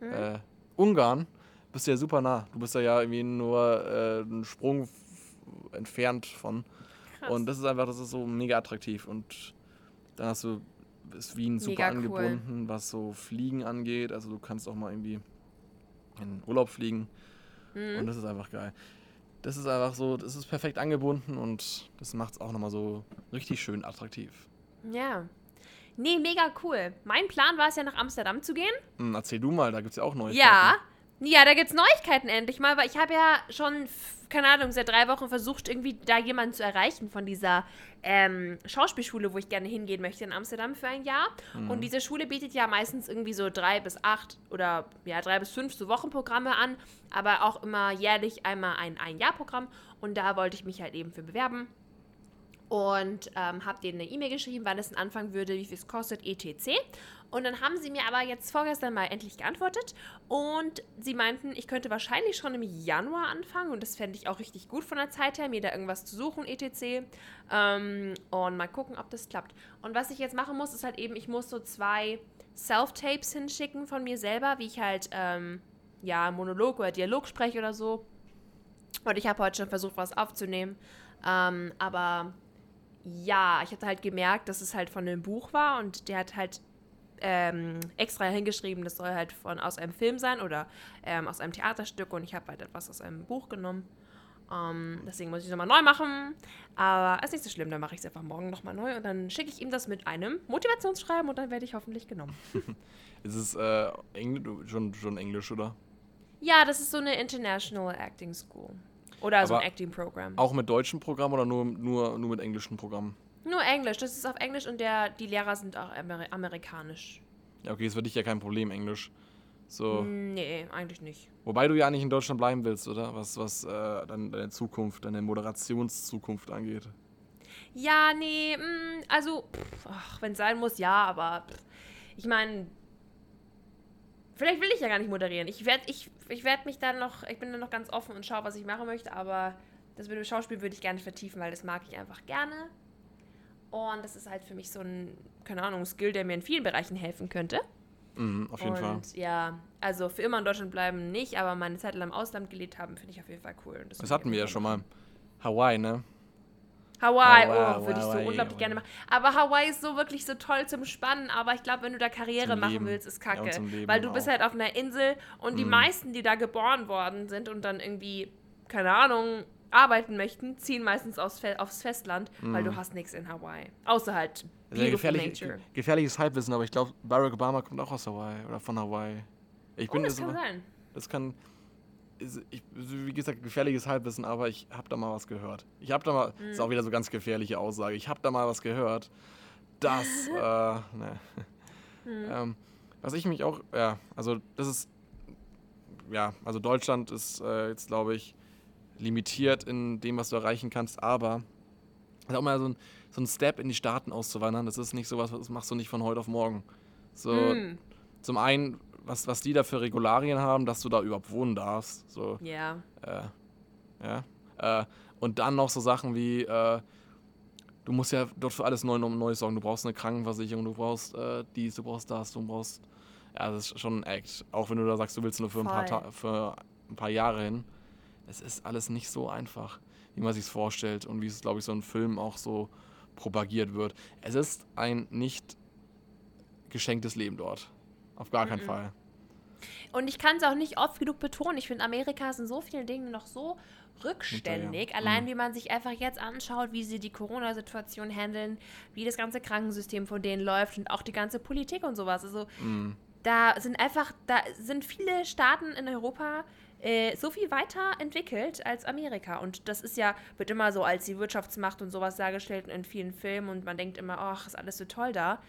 mhm. Äh, Ungarn bist du ja super nah. Du bist ja, ja irgendwie nur äh, einen Sprung entfernt von. Krass. Und das ist einfach, das ist so mega attraktiv. Und dann hast du, ist Wien super mega angebunden, cool. was so Fliegen angeht. Also du kannst auch mal irgendwie in Urlaub fliegen. Mhm. Und das ist einfach geil. Das ist einfach so, das ist perfekt angebunden und das macht es auch nochmal so richtig schön attraktiv. Ja. Nee, mega cool. Mein Plan war es ja, nach Amsterdam zu gehen. Hm, erzähl du mal, da gibt es ja auch Neuigkeiten. Ja, ja, da gibt es Neuigkeiten endlich mal, weil ich habe ja schon, keine Ahnung, seit drei Wochen versucht, irgendwie da jemanden zu erreichen von dieser ähm, Schauspielschule, wo ich gerne hingehen möchte in Amsterdam für ein Jahr. Mhm. Und diese Schule bietet ja meistens irgendwie so drei bis acht oder ja, drei bis fünf so Wochenprogramme an, aber auch immer jährlich einmal ein Ein-Jahr-Programm. Und da wollte ich mich halt eben für bewerben und ähm, habe denen eine E-Mail geschrieben, wann es anfangen würde, wie viel es kostet, etc. Und dann haben sie mir aber jetzt vorgestern mal endlich geantwortet und sie meinten, ich könnte wahrscheinlich schon im Januar anfangen und das fände ich auch richtig gut von der Zeit her, mir da irgendwas zu suchen, etc. Ähm, und mal gucken, ob das klappt. Und was ich jetzt machen muss, ist halt eben, ich muss so zwei Self-Tapes hinschicken von mir selber, wie ich halt, ähm, ja, Monolog oder Dialog spreche oder so. Und ich habe heute schon versucht, was aufzunehmen. Ähm, aber ja, ich hatte halt gemerkt, dass es halt von einem Buch war und der hat halt ähm, extra hingeschrieben, das soll halt von aus einem Film sein oder ähm, aus einem Theaterstück und ich habe halt etwas aus einem Buch genommen. Ähm, deswegen muss ich es nochmal neu machen. Aber ist nicht so schlimm, dann mache ich es einfach morgen nochmal neu und dann schicke ich ihm das mit einem Motivationsschreiben und dann werde ich hoffentlich genommen. ist es äh, Engl schon, schon Englisch, oder? Ja, das ist so eine International Acting School. Oder Aber so ein Acting-Programm. Auch mit deutschem Programm oder nur, nur, nur mit englischen Programmen? Nur Englisch. Das ist auf Englisch und der, die Lehrer sind auch Amer amerikanisch. Ja, okay, ist für dich ja kein Problem, Englisch. So. Nee, eigentlich nicht. Wobei du ja nicht in Deutschland bleiben willst, oder? Was, was äh, dann deine Zukunft, deine Moderationszukunft angeht. Ja, nee, mh, mm, also, wenn es sein muss, ja, aber pff, ich meine, Vielleicht will ich ja gar nicht moderieren. Ich werde ich, ich werd mich dann noch, ich bin dann noch ganz offen und schaue, was ich machen möchte, aber das mit dem Schauspiel würde ich gerne vertiefen, weil das mag ich einfach gerne. Und das ist halt für mich so ein, keine Ahnung, Skill, der mir in vielen Bereichen helfen könnte. Mhm, auf jeden und, Fall. Und ja, also für immer in Deutschland bleiben nicht, aber meine Zeit lang im Ausland gelebt haben, finde ich auf jeden Fall cool. Das, das hatten wir ja schon mal. Hawaii, ne? Hawaii, Hawaii oh, würde ich so unglaublich Hawaii. gerne machen. Aber Hawaii ist so wirklich so toll zum Spannen, aber ich glaube, wenn du da Karriere zum machen Leben. willst, ist kacke. Ja, weil du auch. bist halt auf einer Insel und die mhm. meisten, die da geboren worden sind und dann irgendwie, keine Ahnung, arbeiten möchten, ziehen meistens aufs, Fe aufs Festland, mm. weil du mhm. hast nichts in Hawaii. Außer halt gefährlich, Nature. Gefährliches Halbwissen, aber ich glaube, Barack Obama kommt auch aus Hawaii oder von Hawaii. Ich bin oh, das kann sein. Das kann ich, wie gesagt, gefährliches Halbwissen, aber ich habe da mal was gehört. Ich habe da mal, mhm. ist auch wieder so ganz gefährliche Aussage, ich habe da mal was gehört, dass, äh, ne. Mhm. Ähm, was ich mich auch, ja, also das ist, ja, also Deutschland ist äh, jetzt, glaube ich, limitiert in dem, was du erreichen kannst, aber auch mal so ein, so ein Step in die Staaten auszuwandern, das ist nicht so was, das machst du nicht von heute auf morgen. So, mhm. zum einen was, was die da für Regularien haben, dass du da überhaupt wohnen darfst. So, ja. Äh, ja. Äh, und dann noch so Sachen wie, äh, du musst ja dort für alles neu, neu sorgen. Du brauchst eine Krankenversicherung, du brauchst äh, dies, du brauchst das, du brauchst. Ja, das ist schon ein Act. Auch wenn du da sagst, du willst nur für, ein paar, für ein paar Jahre hin. Es ist alles nicht so einfach, wie man sich es vorstellt und wie es, glaube ich, so ein Film auch so propagiert wird. Es ist ein nicht geschenktes Leben dort. Auf gar keinen mm -mm. Fall. Und ich kann es auch nicht oft genug betonen. Ich finde, Amerika ist in so vielen Dingen noch so rückständig. Hinterher. Allein mhm. wie man sich einfach jetzt anschaut, wie sie die Corona-Situation handeln, wie das ganze Krankensystem von denen läuft und auch die ganze Politik und sowas. Also mhm. da sind einfach, da sind viele Staaten in Europa äh, so viel weiterentwickelt als Amerika. Und das ist ja, wird immer so als die Wirtschaftsmacht und sowas dargestellt in vielen Filmen und man denkt immer, ach, ist alles so toll da.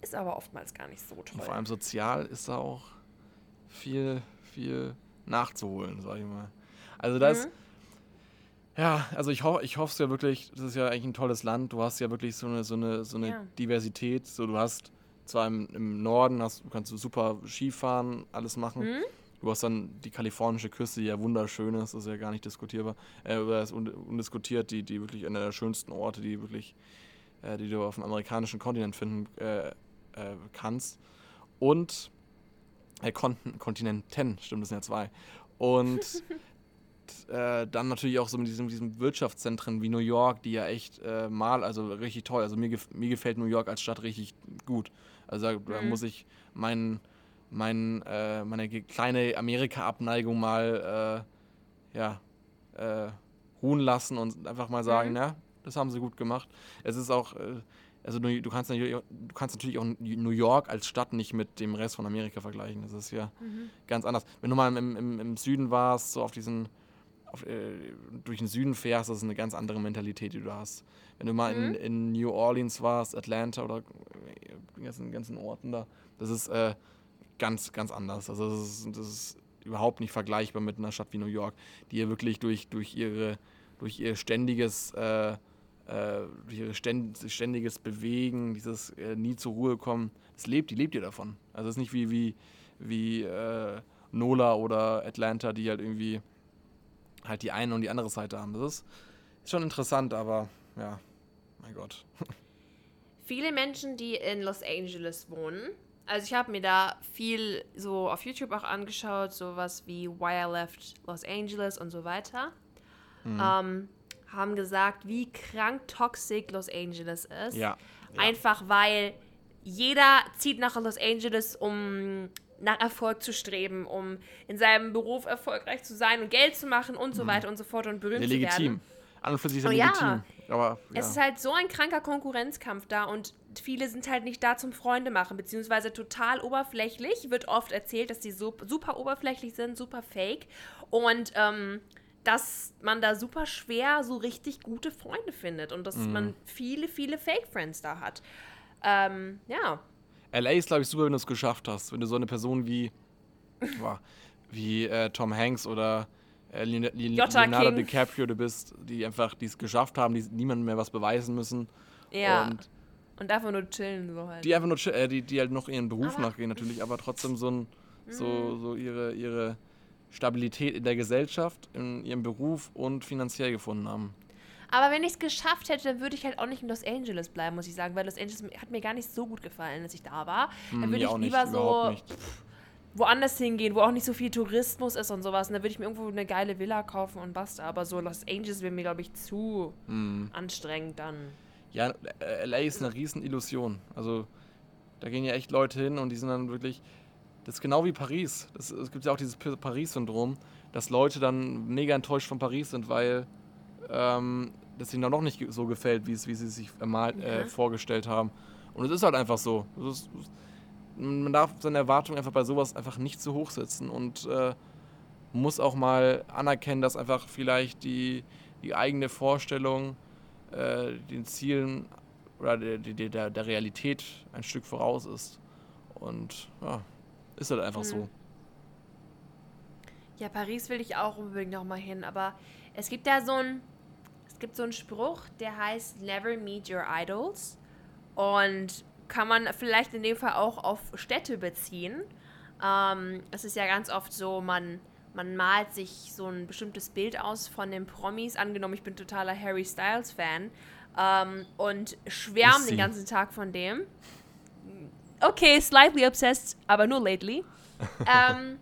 Ist aber oftmals gar nicht so toll. Und vor allem sozial ist da auch viel, viel nachzuholen, sag ich mal. Also das, mhm. ja, also ich, ho ich hoffe es ja wirklich, das ist ja eigentlich ein tolles Land. Du hast ja wirklich so eine, so eine, so eine ja. Diversität. So, du hast zwar im, im Norden, hast, du kannst du super Skifahren, alles machen. Mhm. Du hast dann die kalifornische Küste, die ja wunderschön ist, das ist ja gar nicht diskutierbar, äh, oder ist undiskutiert, die, die wirklich einer der schönsten Orte, die wirklich, äh, die du auf dem amerikanischen Kontinent finden äh, äh, kannst. Und äh, Kontin Kontinenten, stimmt, das sind ja zwei. Und äh, dann natürlich auch so mit diesen, diesen Wirtschaftszentren wie New York, die ja echt äh, mal, also richtig toll. Also mir, gef mir gefällt New York als Stadt richtig gut. Also da, mhm. muss ich mein, mein, äh, meine kleine Amerika-Abneigung mal äh, ja, äh, ruhen lassen und einfach mal sagen, mhm. ja, das haben sie gut gemacht. Es ist auch äh, also du kannst, natürlich, du kannst natürlich auch New York als Stadt nicht mit dem Rest von Amerika vergleichen. Das ist ja mhm. ganz anders. Wenn du mal im, im, im Süden warst, so auf diesen, auf, äh, durch den Süden fährst, das ist eine ganz andere Mentalität, die du hast. Wenn du mal mhm. in, in New Orleans warst, Atlanta oder die ganzen, ganzen Orten da, das ist äh, ganz, ganz anders. Also das ist, das ist überhaupt nicht vergleichbar mit einer Stadt wie New York, die ja wirklich durch, durch, ihre, durch ihr ständiges äh, äh, ihr ständiges Bewegen, dieses äh, nie zur Ruhe kommen, das lebt, die lebt ihr davon. Also es ist nicht wie, wie, wie äh, Nola oder Atlanta, die halt irgendwie halt die eine und die andere Seite haben. Das ist, ist schon interessant, aber ja, mein Gott. Viele Menschen, die in Los Angeles wohnen, also ich habe mir da viel so auf YouTube auch angeschaut, sowas wie Why I Left Los Angeles und so weiter. Mhm. Ähm, haben gesagt, wie krank toxisch Los Angeles ist. Ja. ja. Einfach weil jeder zieht nach Los Angeles, um nach Erfolg zu streben, um in seinem Beruf erfolgreich zu sein und Geld zu machen und so mhm. weiter und so fort und berühmt ja, legitim. zu werden. An und für sich ist oh, legitim. Ja. Aber, ja. Es ist halt so ein kranker Konkurrenzkampf da und viele sind halt nicht da zum Freunde machen, beziehungsweise total oberflächlich. Wird oft erzählt, dass die so, super oberflächlich sind, super fake. Und ähm, dass man da super schwer so richtig gute Freunde findet und dass mhm. man viele, viele Fake-Friends da hat. Ähm, ja. LA ist, glaube ich, super, wenn du es geschafft hast. Wenn du so eine Person wie, wie äh, Tom Hanks oder äh, Leonardo King. DiCaprio du bist, die einfach die es geschafft haben, die niemandem mehr was beweisen müssen. Ja. Und, und einfach nur chillen, so halt. Die einfach nur äh, die, die halt noch ihren Beruf aber nachgehen, natürlich, aber trotzdem so, ein, so, mhm. so ihre, ihre Stabilität in der Gesellschaft, in ihrem Beruf und finanziell gefunden haben. Aber wenn ich es geschafft hätte, dann würde ich halt auch nicht in Los Angeles bleiben, muss ich sagen, weil Los Angeles hat mir gar nicht so gut gefallen, als ich da war. Dann hm, würde ich lieber nicht, so woanders hingehen, wo auch nicht so viel Tourismus ist und sowas. Und dann würde ich mir irgendwo eine geile Villa kaufen und basta. Aber so Los Angeles wäre mir, glaube ich, zu hm. anstrengend dann. Ja, LA ist eine Riesenillusion. Also da gehen ja echt Leute hin und die sind dann wirklich das ist genau wie Paris. Das, es gibt ja auch dieses Paris-Syndrom, dass Leute dann mega enttäuscht von Paris sind, weil ähm, das ihnen dann noch nicht so gefällt, wie, es, wie sie sich ermalt, äh, vorgestellt haben. Und es ist halt einfach so. Ist, man darf seine Erwartungen einfach bei sowas einfach nicht zu hoch setzen und äh, muss auch mal anerkennen, dass einfach vielleicht die, die eigene Vorstellung äh, den Zielen oder der, der, der Realität ein Stück voraus ist. Und ja, ist halt einfach mhm. so. Ja, Paris will ich auch unbedingt noch mal hin, aber es gibt da so ein es gibt so einen Spruch, der heißt Never meet your idols und kann man vielleicht in dem Fall auch auf Städte beziehen. Ähm, es ist ja ganz oft so, man man malt sich so ein bestimmtes Bild aus von den Promis. Angenommen, ich bin totaler Harry Styles Fan ähm, und schwärme den ganzen Tag von dem. Okay, slightly obsessed, aber nur lately. ähm,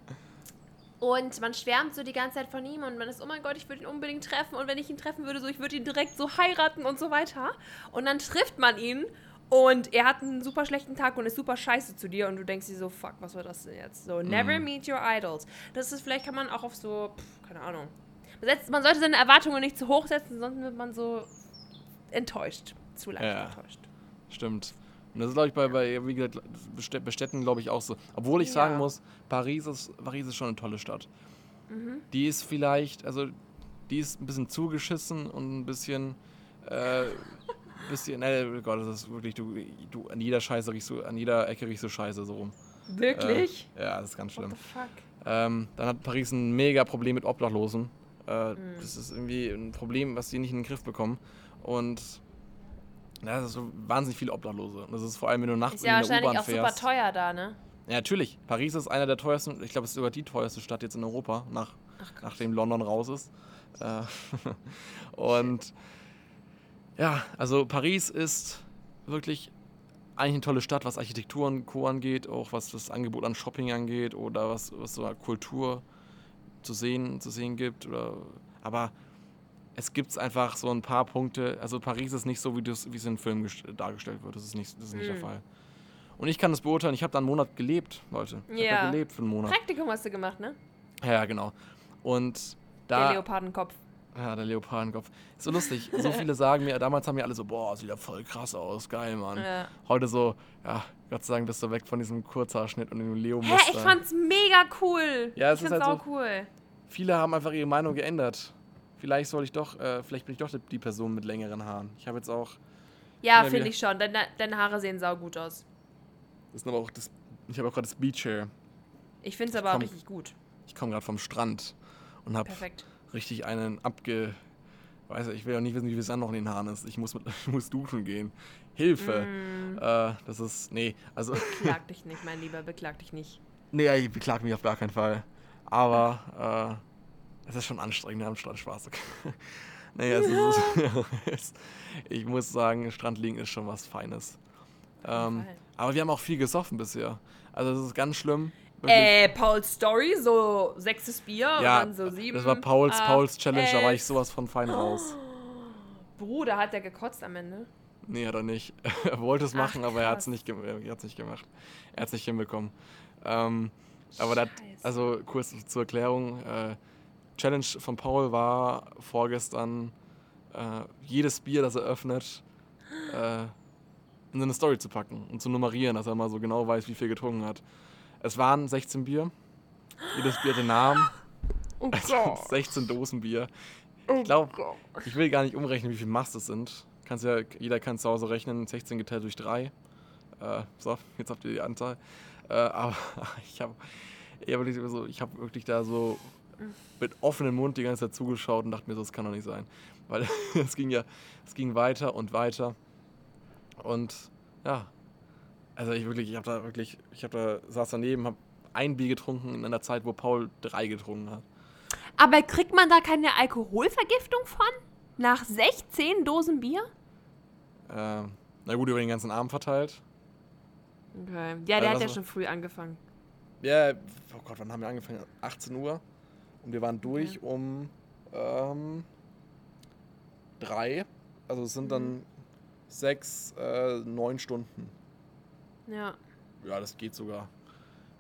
und man schwärmt so die ganze Zeit von ihm und man ist, oh mein Gott, ich würde ihn unbedingt treffen und wenn ich ihn treffen würde, so, ich würde ihn direkt so heiraten und so weiter. Und dann trifft man ihn und er hat einen super schlechten Tag und ist super scheiße zu dir und du denkst dir so, fuck, was war das denn jetzt? So, never mm. meet your idols. Das ist, vielleicht kann man auch auf so, pff, keine Ahnung. Man sollte seine Erwartungen nicht zu hoch setzen, sonst wird man so enttäuscht. Zu leicht ja, enttäuscht. Stimmt. Und das ist, glaube ich, bei, bei wie gesagt, Bestätten, glaube ich, auch so. Obwohl ich ja. sagen muss, Paris ist, Paris ist schon eine tolle Stadt. Mhm. Die ist vielleicht, also, die ist ein bisschen zugeschissen und ein bisschen, äh, bisschen, ne, oh Gott, das ist wirklich, du, du, an jeder Scheiße riechst du, an jeder Ecke riechst du Scheiße so rum. Wirklich? Äh, ja, das ist ganz schlimm. What the fuck? Ähm, dann hat Paris ein mega Problem mit Obdachlosen. Äh, mhm. Das ist irgendwie ein Problem, was die nicht in den Griff bekommen. Und ja, das ist so wahnsinnig viele Obdachlose. Und das ist vor allem, wenn du nachts ist ja in der U-Bahn fährst. Ist ja wahrscheinlich auch super teuer da, ne? Ja, natürlich. Paris ist einer der teuersten, ich glaube, es ist sogar die teuerste Stadt jetzt in Europa, nach, nachdem London raus ist. Äh, und ja, also Paris ist wirklich eigentlich eine tolle Stadt, was Architektur und Co. angeht, auch was das Angebot an Shopping angeht oder was, was so Kultur zu sehen, zu sehen gibt. Oder, aber es gibt einfach so ein paar Punkte. Also Paris ist nicht so, wie, das, wie es in Filmen dargestellt wird. Das ist nicht, das ist nicht mm. der hm. Fall. Und ich kann das beurteilen. Ich habe da einen Monat gelebt, Leute. Ich ja. habe da gelebt für einen Monat. Praktikum hast du gemacht, ne? Ja, genau. Und da. Der Leopardenkopf. Ja, der Leopardenkopf. Ist so lustig. so viele sagen mir, damals haben mir alle so, boah, sieht ja voll krass aus, geil, Mann. Ja. Heute so, ja, Gott sei Dank bist du weg von diesem Kurzhaarschnitt und dem leo -Muster. Hä, ich fand's mega cool. Ja, es ich ist halt auch so, cool. Viele haben einfach ihre Meinung geändert vielleicht soll ich doch, äh, vielleicht bin ich doch die Person mit längeren Haaren. Ich habe jetzt auch. Ja, finde ich schon. Deine, deine Haare sehen saugut aus. Das ist aber auch das. Ich habe auch gerade das Beach Hair. Ich finde es aber komm, richtig gut. Ich komme gerade vom Strand und habe richtig einen abge. Weiß ich will ja nicht wissen, wie es dann noch in den Haaren ist. Ich muss, mit, ich muss duschen gehen. Hilfe. Mm. Äh, das ist. Nee, also. Beklag dich nicht, mein Lieber, beklag dich nicht. Nee, ich beklag mich auf gar keinen Fall. Aber äh, es ist schon anstrengend, am Strand Spaß zu naja, ja. es ist, ich muss sagen, Strand liegen ist schon was Feines. Ähm, aber wir haben auch viel gesoffen bisher. Also das ist ganz schlimm. Äh, Pauls Story, so sechstes Bier ja, und dann so sieben. Das war Pauls, acht, Pauls Challenge, da war ich sowas von fein raus. Bruder, hat der gekotzt am Ende? Nee, hat er nicht. er wollte es machen, Ach, aber er hat es nicht, nicht gemacht. Er hat es nicht hinbekommen. Ähm, aber das, also kurz zur Erklärung, äh, Challenge von Paul war vorgestern, äh, jedes Bier, das er öffnet, äh, in seine Story zu packen und zu nummerieren, dass er mal so genau weiß, wie viel getrunken hat. Es waren 16 Bier. Jedes Bier den Namen. Oh also 16 Dosen Bier. Ich oh glaube, ich will gar nicht umrechnen, wie viel Mast es sind. Kannst ja, jeder kann zu Hause rechnen, 16 geteilt durch 3. Äh, so, jetzt habt ihr die Anzahl. Äh, aber ich habe ich hab wirklich da so mit offenem Mund die ganze Zeit zugeschaut und dachte mir so, das kann doch nicht sein. Weil es ging ja, es ging weiter und weiter. Und ja, also ich wirklich, ich habe da wirklich, ich habe da, saß daneben, habe ein Bier getrunken in einer Zeit, wo Paul drei getrunken hat. Aber kriegt man da keine Alkoholvergiftung von? Nach 16 Dosen Bier? Äh, na gut, über den ganzen Abend verteilt. Okay. Ja, der also, hat ja schon früh angefangen. Ja, oh Gott, wann haben wir angefangen? 18 Uhr. Und wir waren durch okay. um ähm, drei. Also es sind dann mhm. sechs, äh, neun Stunden. Ja. Ja, das geht sogar.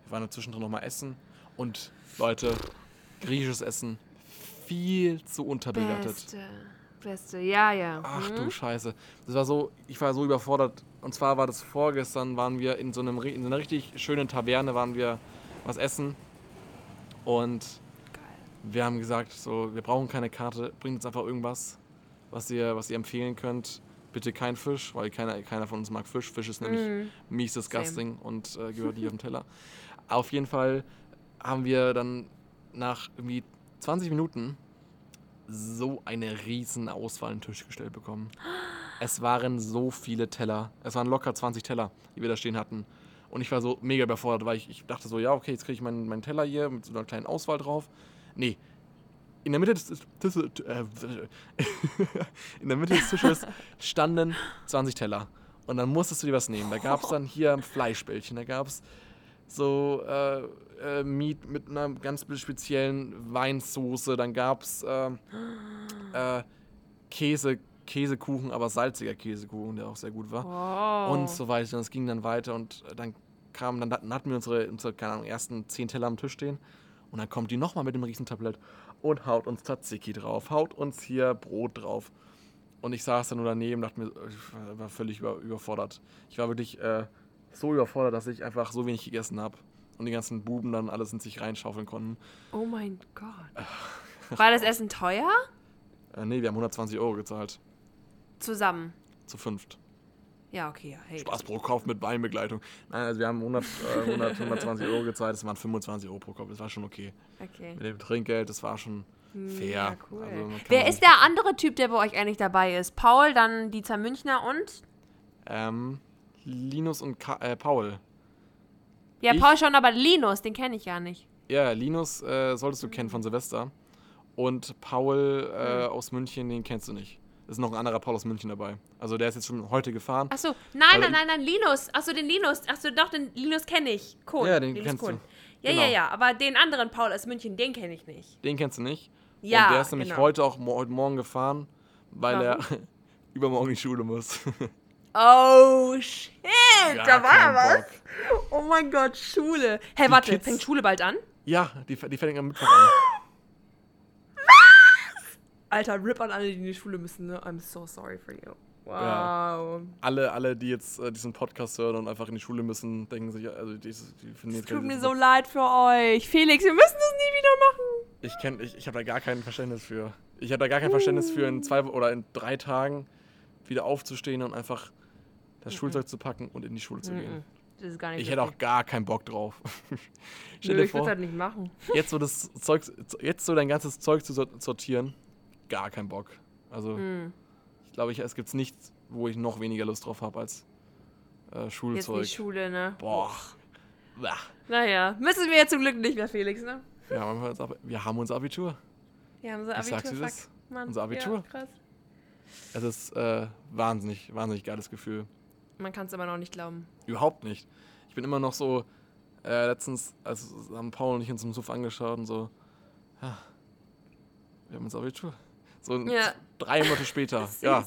Wir waren zwischendrin nochmal essen. Und Leute, griechisches Essen viel zu unterbewertet. Beste. Beste, ja, ja. Ach mhm. du Scheiße. Das war so, ich war so überfordert. Und zwar war das vorgestern, waren wir in so, einem, in so einer richtig schönen Taverne, waren wir was essen. Und wir haben gesagt, so, wir brauchen keine Karte, bringt uns einfach irgendwas, was ihr, was ihr empfehlen könnt. Bitte kein Fisch, weil keiner, keiner von uns mag Fisch. Fisch ist nämlich mm. mies disgusting Same. und äh, gehört nicht auf den Teller. Auf jeden Fall haben wir dann nach irgendwie 20 Minuten so eine riesen Auswahl an den Tisch gestellt bekommen. Es waren so viele Teller. Es waren locker 20 Teller, die wir da stehen hatten. Und ich war so mega überfordert, weil ich, ich dachte so, ja, okay, jetzt kriege ich meinen, meinen Teller hier mit so einer kleinen Auswahl drauf. Nee. In der Mitte des, des äh, in der Mitte des Tisches standen 20 Teller. Und dann musstest du dir was nehmen. Da gab es dann hier Fleischbällchen, da gab es so äh, äh, Meat mit einer ganz speziellen Weinsoße, dann gab es äh, äh, Käse, Käsekuchen, aber salziger Käsekuchen, der auch sehr gut war. Wow. Und so weiter. Und es ging dann weiter und dann kam, dann hatten wir unsere, unsere keine Ahnung, ersten zehn Teller am Tisch stehen. Und dann kommt die nochmal mit dem Riesentablett und haut uns Tzatziki drauf, haut uns hier Brot drauf. Und ich saß dann nur daneben, dachte mir, ich war völlig über, überfordert. Ich war wirklich äh, so überfordert, dass ich einfach so wenig gegessen habe. Und die ganzen Buben dann alles in sich reinschaufeln konnten. Oh mein Gott. War das Essen teuer? Äh, nee, wir haben 120 Euro gezahlt. Zusammen. Zu fünft. Ja, okay, ja. Hey, Spaß pro Kopf mit Weinbegleitung. Nein, also wir haben 100, äh, 100 120 Euro gezahlt, das waren 25 Euro pro Kopf, das war schon okay. Okay. Mit dem Trinkgeld, das war schon fair. Ja, cool. Also Wer ist der andere Typ, der bei euch eigentlich dabei ist? Paul, dann Dieter Münchner und? Ähm, Linus und Ka äh, Paul. Ja, ich, Paul schon, aber Linus, den kenne ich ja nicht. Ja, Linus äh, solltest du kennen von Silvester. Und Paul äh, mhm. aus München, den kennst du nicht ist noch ein anderer Paul aus München dabei. Also der ist jetzt schon heute gefahren. Achso, nein, nein, nein, nein, Linus. Achso, den Linus. Achso, doch, den Linus kenne ich. Cool. Ja, den Linus kennst Kohn. du. Ja, genau. ja, ja, aber den anderen Paul aus München, den kenne ich nicht. Den kennst du nicht? Ja. Und der ist nämlich genau. heute auch heute Morgen gefahren, weil Warum? er übermorgen in die Schule muss. Oh, shit, ja, da war was. Oh mein Gott, Schule. Hä, hey, warte, Kids, fängt Schule bald an? Ja, die, die fängt am Mittwoch an. Alter, Rip an alle, die in die Schule müssen, ne? I'm so sorry for you. Wow. Ja. Alle, alle, die jetzt äh, diesen Podcast hören und einfach in die Schule müssen, denken sich, also die, die finden Es tut mir so leid für euch. Felix, wir müssen das nie wieder machen. Ich kenn, ich, ich habe da gar kein Verständnis für. Ich habe da gar kein Verständnis für, in zwei oder in drei Tagen wieder aufzustehen und einfach das mhm. Schulzeug zu packen und in die Schule zu mhm. gehen. Das ist gar nicht ich hätte auch gar keinen Bock drauf. Nö, ich würde das nicht machen. Jetzt so das Zeug, jetzt so dein ganzes Zeug zu sortieren gar keinen Bock. Also, hm. ich glaube, ich, es gibt nichts, wo ich noch weniger Lust drauf habe als äh, Schulzeug. Jetzt die Schule, ne? Boah. Bah. Naja, müssen wir ja zum Glück nicht mehr, Felix, ne? Wir haben, unser, wir haben unser Abitur. Wir haben unser Abitur. Ich sag's dir das. Unser Abitur. Ja, krass. Es ist äh, wahnsinnig, wahnsinnig geiles Gefühl. Man kann es aber noch nicht glauben. Überhaupt nicht. Ich bin immer noch so, äh, letztens, als haben Paul und ich uns im Suff angeschaut und so, ja, wir haben unser Abitur. So ja. drei Monate später. ja.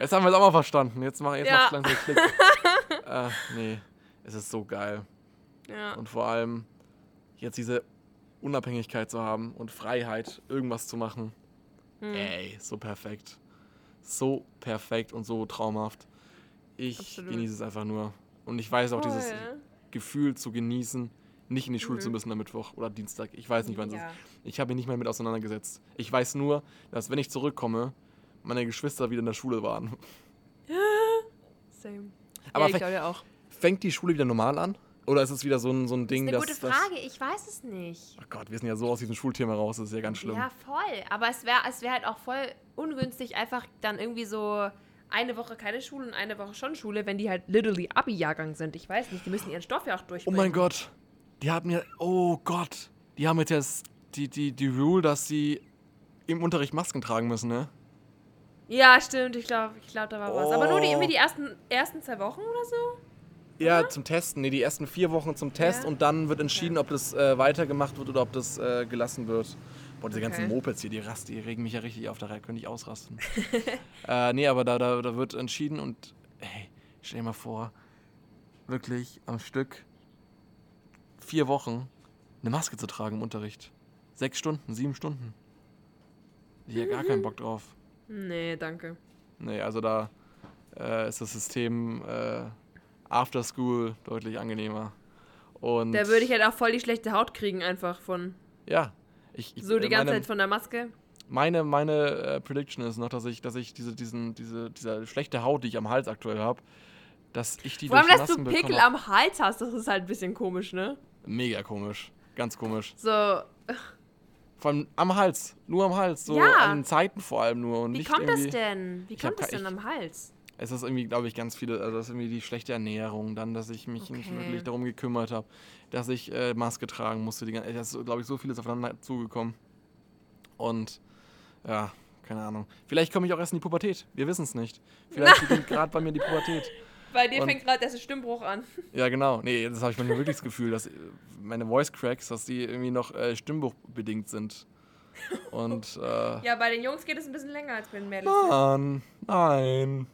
Jetzt haben wir es auch mal verstanden. Jetzt mach jetzt ja. langsam Klick. äh, nee, es ist so geil. Ja. Und vor allem jetzt diese Unabhängigkeit zu haben und Freiheit, irgendwas zu machen. Hm. Ey, so perfekt. So perfekt und so traumhaft. Ich Absolut. genieße es einfach nur. Und ich weiß auch, oh, dieses. Gefühl zu genießen, nicht in die Schule mhm. zu müssen am Mittwoch oder Dienstag. Ich weiß nicht, wann ja. es ist. Ich habe mich nicht mehr mit auseinandergesetzt. Ich weiß nur, dass wenn ich zurückkomme, meine Geschwister wieder in der Schule waren. Same. Aber ja, ich auch. fängt die Schule wieder normal an? Oder ist es wieder so ein, so ein Ding, das ist eine gute Frage, ich weiß es nicht. Oh Gott, wir sind ja so aus diesem Schulthema raus, das ist ja ganz schlimm. Ja, voll. Aber es wäre es wär halt auch voll ungünstig, einfach dann irgendwie so eine Woche keine Schule und eine Woche schon Schule, wenn die halt literally Abi-Jahrgang sind. Ich weiß nicht, die müssen ihren Stoff ja auch durchbringen. Oh mein Gott, die haben ja, oh Gott, die haben jetzt die, die, die Rule, dass sie im Unterricht Masken tragen müssen, ne? Ja, stimmt, ich glaube, ich glaub, da war oh. was. Aber nur die, irgendwie die ersten, ersten zwei Wochen oder so? Ja, oder? zum Testen. Ne, die ersten vier Wochen zum Test ja? und dann wird entschieden, okay. ob das äh, weitergemacht wird oder ob das äh, gelassen wird. Boah, diese okay. ganzen Mopeds hier, die rast, die regen mich ja richtig auf, da könnte ich ausrasten. äh, nee, aber da, da, da wird entschieden und hey, stell dir mal vor, wirklich am Stück vier Wochen eine Maske zu tragen im Unterricht. Sechs Stunden, sieben Stunden. Ich hätte gar keinen Bock drauf. Nee, danke. Nee, also da äh, ist das System äh, After School deutlich angenehmer. Und da würde ich halt auch voll die schlechte Haut kriegen, einfach von. Ja, Ich, ich, so die ganze meine, Zeit von der Maske? Meine, meine äh, Prediction ist noch, dass ich, dass ich diese, diesen, diese, diese schlechte Haut, die ich am Hals aktuell habe, dass ich die Vor allem, dass du Pickel bekomme. am Hals hast, das ist halt ein bisschen komisch, ne? Mega komisch. Ganz komisch. So. Vor allem am Hals. Nur am Hals. So ja. an den Zeiten vor allem nur. Und Wie nicht kommt das denn? Wie kommt das denn am Hals? Es ist irgendwie, glaube ich, ganz viele, also das ist irgendwie die schlechte Ernährung, dann, dass ich mich okay. nicht wirklich darum gekümmert habe, dass ich äh, Maske tragen musste. Die ganze, das ist, glaube ich, so vieles aufeinander zugekommen. Und ja, keine Ahnung. Vielleicht komme ich auch erst in die Pubertät. Wir wissen es nicht. Vielleicht beginnt gerade bei mir die Pubertät. Bei dir und, fängt gerade der Stimmbruch an. Ja, genau. Nee, das habe ich manchmal wirklich das Gefühl, dass meine Voice Cracks, dass die irgendwie noch äh, Stimmbruchbedingt sind. Und, äh, ja, bei den Jungs geht es ein bisschen länger als bei den Mädels. Mann, nein.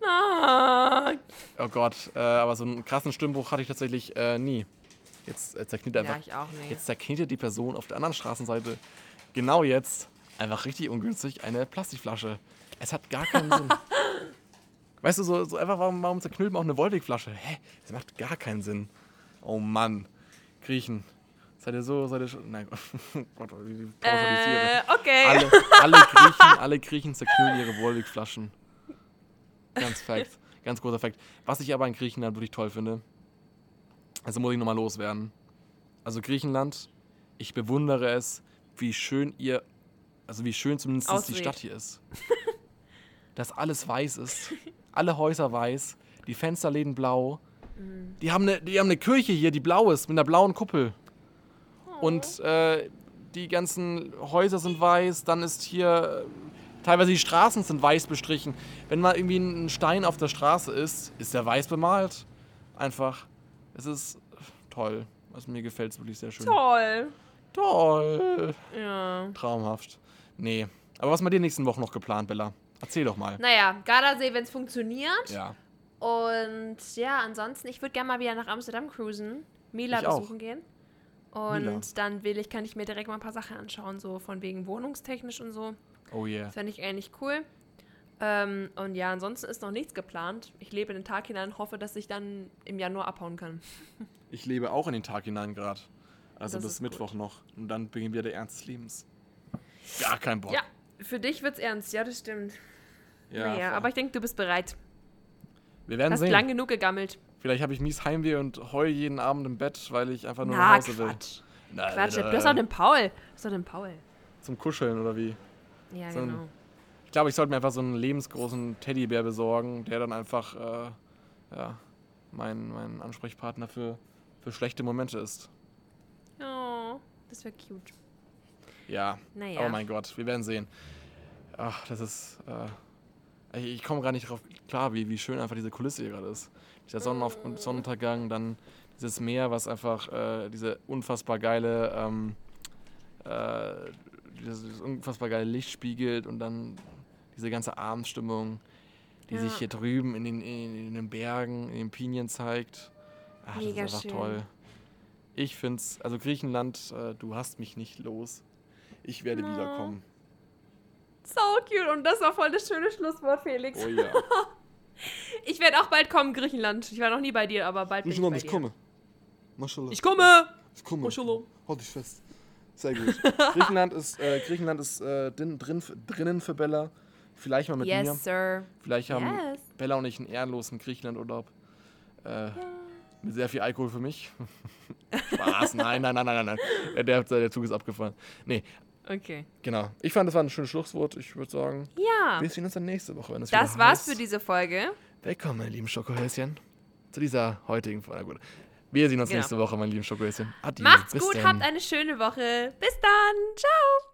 Nein. Oh Gott, äh, aber so einen krassen Stimmbruch hatte ich tatsächlich äh, nie. Jetzt äh, zerknitet einfach. Ja, ich auch nicht. Jetzt zerknitet die Person auf der anderen Straßenseite genau jetzt einfach richtig ungünstig eine Plastikflasche. Es hat gar keinen Sinn. Weißt du, so, so einfach, warum, warum zerknüllt man auch eine Wolwig-Flasche? Hä? Das macht gar keinen Sinn. Oh Mann. Griechen. Seid ihr so, seid ihr schon. Nein, Gott, wie pauschalisiere. Äh, okay. Alle, alle, Griechen, alle Griechen zerknüllen ihre Wolwig-Flaschen. Ganz Fact. Ganz großer Fact. Was ich aber in Griechenland wirklich toll finde, also muss ich nochmal loswerden. Also Griechenland, ich bewundere es, wie schön ihr, also wie schön zumindest die Stadt hier ist. Dass alles weiß ist alle Häuser weiß, die Fensterläden blau. Mhm. Die, haben eine, die haben eine Kirche hier, die blau ist, mit einer blauen Kuppel. Oh. Und äh, die ganzen Häuser sind weiß, dann ist hier teilweise die Straßen sind weiß bestrichen. Wenn mal irgendwie ein Stein auf der Straße ist, ist der weiß bemalt. Einfach. Es ist toll. Also mir gefällt es wirklich sehr schön. Toll. Toll. Ja. Traumhaft. Nee. Aber was ist mit dir nächsten Woche noch geplant, Bella? Erzähl doch mal. Naja, Gardasee, wenn es funktioniert. Ja. Und ja, ansonsten, ich würde gerne mal wieder nach Amsterdam cruisen, Mila ich besuchen auch. gehen. Und Mila. dann will ich, kann ich mir direkt mal ein paar Sachen anschauen, so von wegen wohnungstechnisch und so. Oh yeah. Das fände ich eigentlich cool. Ähm, und ja, ansonsten ist noch nichts geplant. Ich lebe in den Tag hinein, hoffe, dass ich dann im Januar abhauen kann. ich lebe auch in den Tag hinein gerade. Also das bis Mittwoch gut. noch. Und dann beginnt wieder der Ernst des Lebens. Gar kein Bock. Ja, für dich wird's ernst, ja, das stimmt. Ja, naja, aber ich denke, du bist bereit. Wir werden Hast sehen. lang genug gegammelt. Vielleicht habe ich mies Heimweh und heul jeden Abend im Bett, weil ich einfach nur Na, nach Hause Quatsch. will. Na, Quatsch, du hast doch den Paul. Du hast doch den Paul. Zum Kuscheln oder wie? Ja, so genau. ich glaube, ich sollte mir einfach so einen lebensgroßen Teddybär besorgen, der dann einfach äh, ja, mein, mein Ansprechpartner für, für schlechte Momente ist. Oh, das wäre cute. Ja, naja. oh mein Gott, wir werden sehen. Ach, das ist. Äh, ich komme gar nicht drauf klar, wie, wie schön einfach diese Kulisse hier gerade ist. Dieser Sonnenauf Sonnenuntergang, dann dieses Meer, was einfach äh, diese unfassbar geile, ähm, äh, dieses, dieses, unfassbar geile Licht spiegelt und dann diese ganze Abendstimmung, die ja. sich hier drüben in den, in, in, den Bergen, in den Pinien zeigt. Ach, Mega das ist einfach schön. toll. Ich finde es, also Griechenland, äh, du hast mich nicht los. Ich werde no. wiederkommen. So cute. Und das war voll das schöne Schlusswort, Felix. Oh ja. ich werde auch bald kommen, Griechenland. Ich war noch nie bei dir, aber bald bin ich bei ich komme. Maschallah. Ich komme. Ich komme. Maschallah. Halt dich fest. Sehr gut. Griechenland ist, äh, Griechenland ist äh, drin, drin, drinnen für Bella. Vielleicht mal mit yes, mir. Yes, Sir. Vielleicht haben yes. Bella und ich einen ehrenlosen Griechenlandurlaub. Äh, ja. Mit sehr viel Alkohol für mich. Spaß, nein, nein, nein, nein, nein. Der, der, der Zug ist abgefahren. Nee, Okay. Genau. Ich fand, das war ein schönes Schlusswort. Ich würde sagen, ja. wir sehen uns dann nächste Woche. Wenn es das war's heißt. für diese Folge. Willkommen, meine lieben Schokohäschen, zu dieser heutigen Folge. Gut. Wir sehen uns genau. nächste Woche, meine lieben Schokohäschen. Adieu. Macht's Bis gut, dann. habt eine schöne Woche. Bis dann. Ciao.